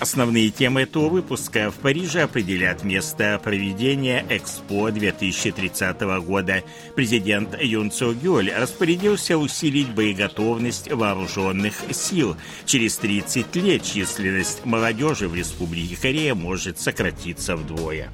Основные темы этого выпуска в Париже определят место проведения Экспо 2030 года. Президент Юн Цо Гёль распорядился усилить боеготовность вооруженных сил. Через 30 лет численность молодежи в Республике Корея может сократиться вдвое.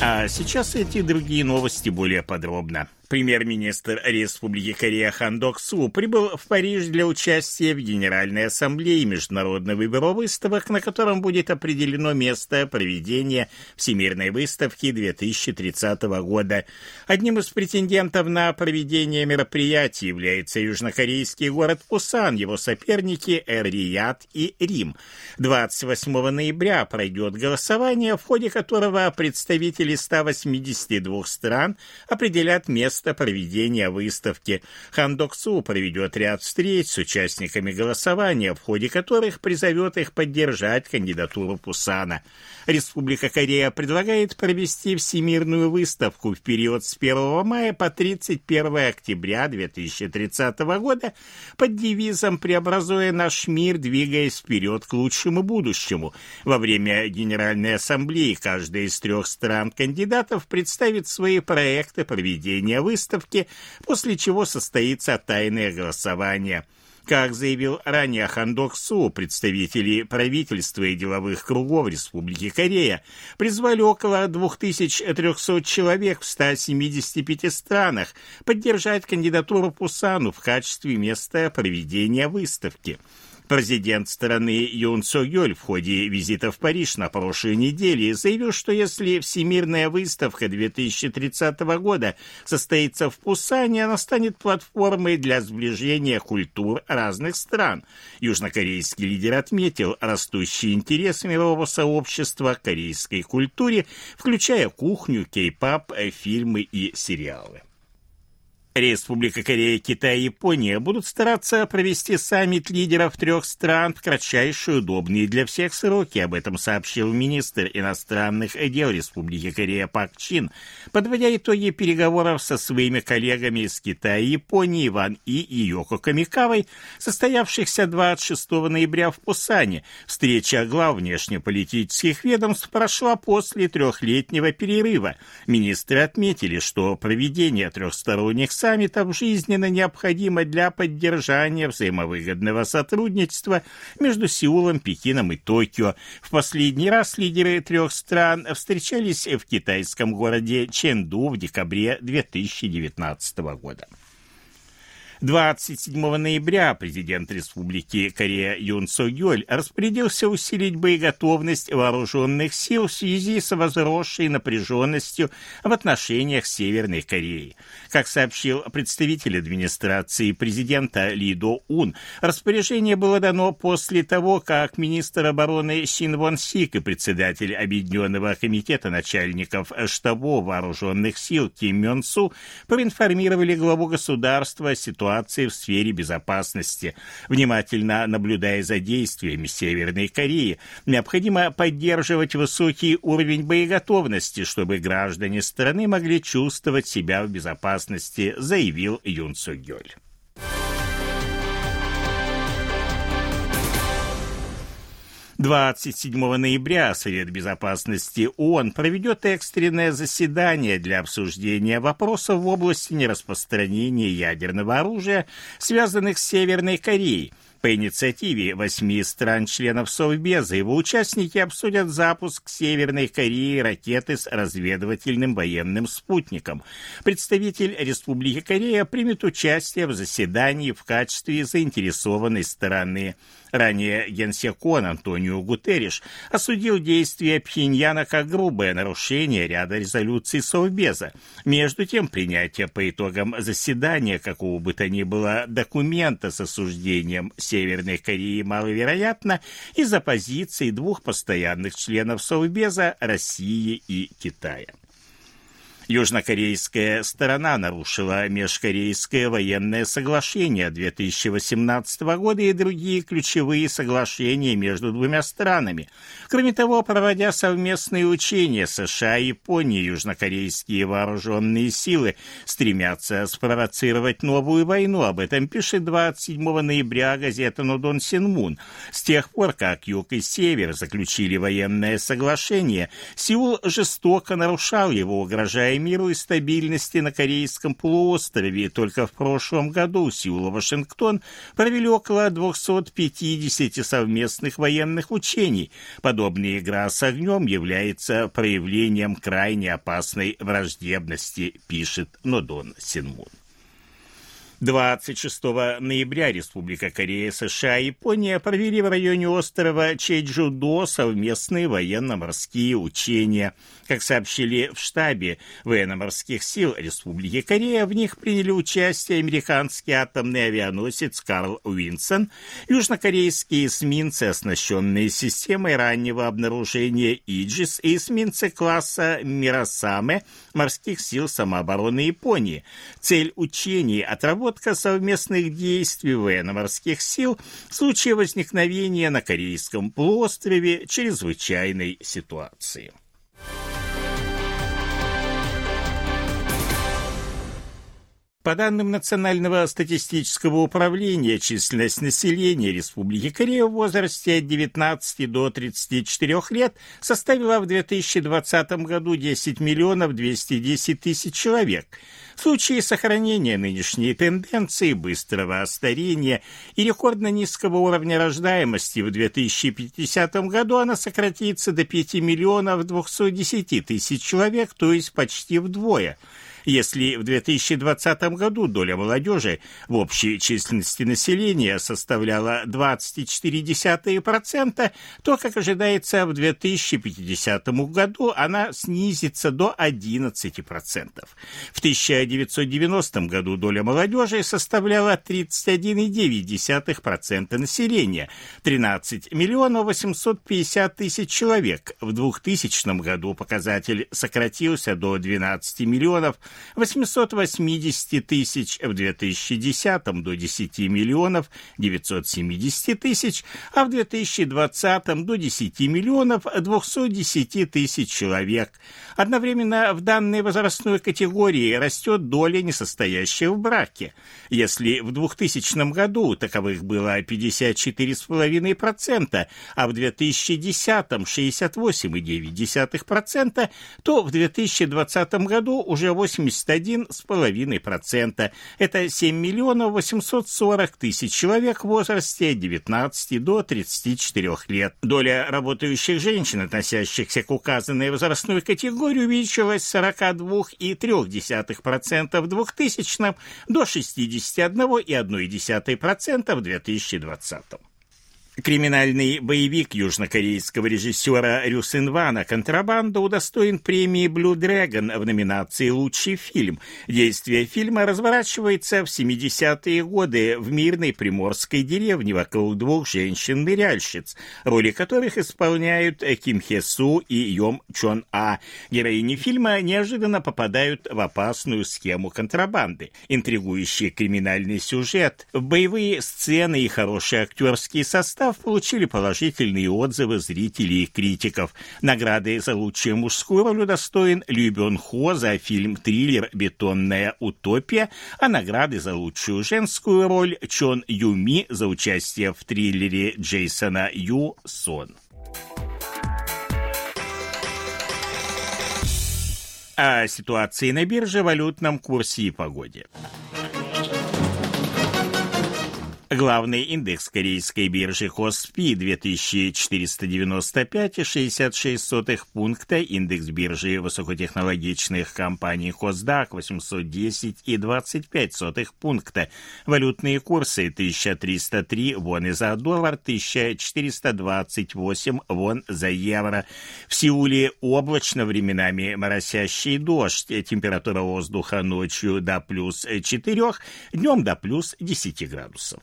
А сейчас эти другие новости более подробно. Премьер-министр Республики Корея Хан Док Су прибыл в Париж для участия в Генеральной Ассамблее Международного бюро выставок, на котором будет определено место проведения Всемирной выставки 2030 года. Одним из претендентов на проведение мероприятий является южнокорейский город Пусан, его соперники Эр-Рияд и Рим. 28 ноября пройдет голосование, в ходе которого представители 182 стран определят место место проведения выставки. Хан Док Су проведет ряд встреч с участниками голосования, в ходе которых призовет их поддержать кандидатуру Пусана. Республика Корея предлагает провести всемирную выставку в период с 1 мая по 31 октября 2030 года под девизом «Преобразуя наш мир, двигаясь вперед к лучшему будущему». Во время Генеральной Ассамблеи каждая из трех стран-кандидатов представит свои проекты проведения выставки, после чего состоится тайное голосование. Как заявил ранее Хандок Су, представители правительства и деловых кругов Республики Корея призвали около 2300 человек в 175 странах поддержать кандидатуру Пусану в качестве места проведения выставки. Президент страны Юн Со Йоль в ходе визита в Париж на прошлой неделе заявил, что если Всемирная выставка 2030 года состоится в Пусане, она станет платформой для сближения культур разных стран. Южнокорейский лидер отметил растущий интерес мирового сообщества к корейской культуре, включая кухню, кей-пап, фильмы и сериалы. Республика Корея, Китай и Япония будут стараться провести саммит лидеров трех стран в кратчайшие удобные для всех сроки. Об этом сообщил министр иностранных дел Республики Корея Пак Чин, подводя итоги переговоров со своими коллегами из Китая и Японии Ван И и Йоко Камикавой, состоявшихся 26 ноября в Пусане. Встреча глав внешнеполитических ведомств прошла после трехлетнего перерыва. Министры отметили, что проведение трехсторонних саммитов саммитов жизненно необходимо для поддержания взаимовыгодного сотрудничества между Сеулом, Пекином и Токио. В последний раз лидеры трех стран встречались в китайском городе Ченду в декабре 2019 года. 27 ноября президент Республики Корея Юн Со Гёль распорядился усилить боеготовность вооруженных сил в связи с возросшей напряженностью в отношениях с Северной Кореей. Как сообщил представитель администрации президента Ли До Ун, распоряжение было дано после того, как министр обороны Син Вон Сик и председатель Объединенного комитета начальников штабов вооруженных сил Ким Мён Су проинформировали главу государства о ситуации ситуации в сфере безопасности. Внимательно наблюдая за действиями Северной Кореи, необходимо поддерживать высокий уровень боеготовности, чтобы граждане страны могли чувствовать себя в безопасности, заявил Юн Сугёль. 27 ноября Совет Безопасности ООН проведет экстренное заседание для обсуждения вопросов в области нераспространения ядерного оружия, связанных с Северной Кореей – по инициативе восьми стран-членов Совбеза его участники обсудят запуск Северной Кореи ракеты с разведывательным военным спутником. Представитель Республики Корея примет участие в заседании в качестве заинтересованной стороны. Ранее генсек ООН Антонио Гутерриш осудил действия Пхеньяна как грубое нарушение ряда резолюций Совбеза. Между тем, принятие по итогам заседания какого бы то ни было документа с осуждением Северной Кореи маловероятно из-за позиций двух постоянных членов Совбеза России и Китая. Южнокорейская сторона нарушила межкорейское военное соглашение 2018 года и другие ключевые соглашения между двумя странами. Кроме того, проводя совместные учения США и Японии, южнокорейские вооруженные силы стремятся спровоцировать новую войну. Об этом пишет 27 ноября газета «Нодон Синмун». С тех пор, как Юг и Север заключили военное соглашение, Сеул жестоко нарушал его, угрожая миру и стабильности на Корейском полуострове. Только в прошлом году Сеул и Вашингтон провели около 250 совместных военных учений. Подобная игра с огнем является проявлением крайне опасной враждебности, пишет Нодон Синмун. 26 ноября Республика Корея, США и Япония провели в районе острова Чеджудо совместные военно-морские учения. Как сообщили в штабе военно-морских сил Республики Корея, в них приняли участие американский атомный авианосец Карл Уинсон, южнокорейские эсминцы, оснащенные системой раннего обнаружения Иджис и эсминцы класса Мирасаме морских сил самообороны Японии. Цель учений – отработать разработка совместных действий военно-морских сил в случае возникновения на Корейском полуострове чрезвычайной ситуации. По данным Национального статистического управления, численность населения Республики Корея в возрасте от 19 до 34 лет составила в 2020 году 10 миллионов 210 тысяч человек. В случае сохранения нынешней тенденции быстрого старения и рекордно низкого уровня рождаемости в 2050 году она сократится до 5 миллионов 210 тысяч человек, то есть почти вдвое – если в 2020 году доля молодежи в общей численности населения составляла 24%, то, как ожидается, в 2050 году она снизится до 11%. В 1990 году доля молодежи составляла 31,9% населения, 13 миллионов 850 тысяч человек. В 2000 году показатель сократился до 12 миллионов 880 тысяч в 2010 до 10 миллионов 970 тысяч, а в 2020 до 10 миллионов 210 тысяч человек. Одновременно в данной возрастной категории растет доля несостоящих в браке. Если в 2000 году таковых было 54,5%, а в 2010 68,9%, то в 2020 году уже 80 71,5%. Это 7 миллионов 840 тысяч человек в возрасте от 19 до 34 лет. Доля работающих женщин, относящихся к указанной возрастной категории, увеличилась с 42,3% в 2000 до 61,1% в 2020. Криминальный боевик южнокорейского режиссера Рю Синвана «Контрабанда» удостоен премии «Блю Дрэгон» в номинации «Лучший фильм». Действие фильма разворачивается в 70-е годы в мирной приморской деревне вокруг двух женщин-ныряльщиц, роли которых исполняют Ким Хе Су и Йом Чон А. Героини фильма неожиданно попадают в опасную схему контрабанды. Интригующий криминальный сюжет, боевые сцены и хороший актерский состав состав получили положительные отзывы зрителей и критиков. Награды за лучшую мужскую роль удостоен Лю Бён Хо за фильм-триллер «Бетонная утопия», а награды за лучшую женскую роль Чон Юми за участие в триллере Джейсона Ю «Сон». О ситуации на бирже, валютном курсе и погоде. Главный индекс корейской биржи Хоспи 2495,66 пункта, индекс биржи высокотехнологичных компаний Хоздак 810,25 пункта, валютные курсы 1303 вон за доллар, 1428 вон за евро. В Сеуле облачно временами моросящий дождь, температура воздуха ночью до плюс 4, днем до плюс 10 градусов.